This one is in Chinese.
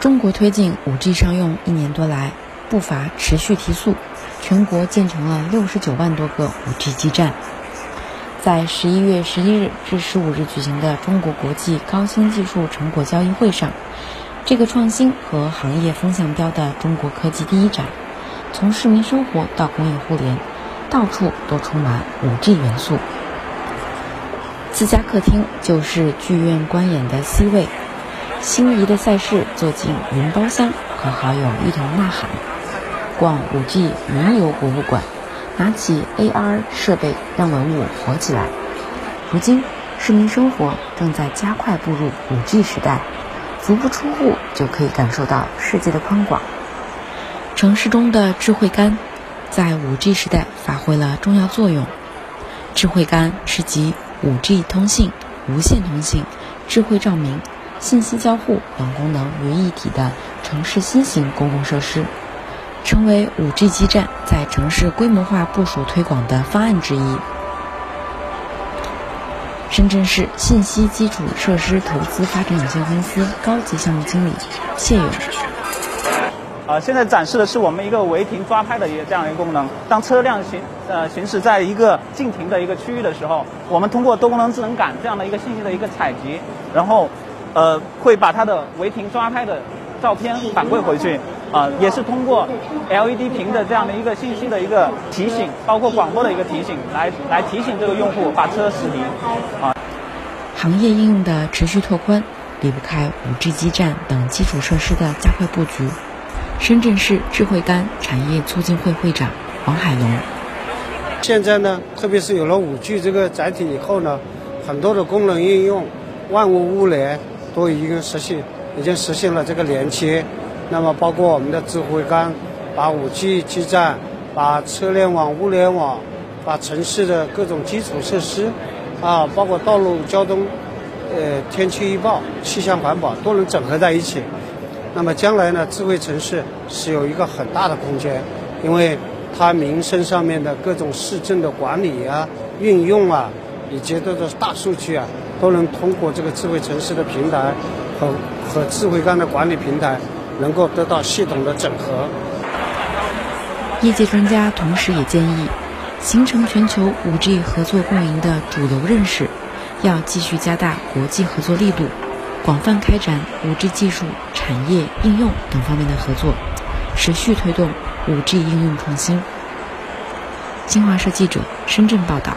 中国推进 5G 商用一年多来，步伐持续提速，全国建成了六十九万多个 5G 基站。在十一月十一日至十五日举行的中国国际高新技术成果交易会上，这个创新和行业风向标的中国科技第一展，从市民生活到工业互联，到处都充满 5G 元素。自家客厅就是剧院观演的 C 位。心仪的赛事，坐进云包厢，和好友一同呐喊；逛 5G 云游博物馆，拿起 AR 设备让文物活起来。如今，市民生活正在加快步入 5G 时代，足不出户就可以感受到世界的宽广。城市中的智慧杆，在 5G 时代发挥了重要作用。智慧杆是集 5G 通信、无线通信、智慧照明。信息交互等功能于一体的城市新型公共设施，成为 5G 基站在城市规模化部署推广的方案之一。深圳市信息基础设施投资发展有限公司高级项目经理谢勇。呃，现在展示的是我们一个违停抓拍的一个这样一个功能。当车辆行呃行驶在一个禁停的一个区域的时候，我们通过多功能智能感这样的一个信息的一个采集，然后。呃，会把它的违停抓拍的照片反馈回去，啊，也是通过 LED 屏的这样的一个信息的一个提醒，包括广播的一个提醒，来来提醒这个用户把车驶离，啊。行业应用的持续拓宽，离不开 5G 基站等基础设施的加快布局。深圳市智慧杆产业促进会会长王海龙，现在呢，特别是有了 5G 这个载体以后呢，很多的功能应用，万物物联。都已经实现，已经实现了这个连接。那么，包括我们的智慧杆，把 5G 基站、把车联网、物联网、把城市的各种基础设施，啊，包括道路交通、呃天气预报、气象环保都能整合在一起。那么，将来呢，智慧城市是有一个很大的空间，因为它民生上面的各种市政的管理啊、运用啊，以及这个大数据啊。都能通过这个智慧城市的平台和和智慧杆的管理平台，能够得到系统的整合。业界专家同时也建议，形成全球 5G 合作共赢的主流认识，要继续加大国际合作力度，广泛开展 5G 技术、产业应用等方面的合作，持续推动 5G 应用创新。新华社记者深圳报道。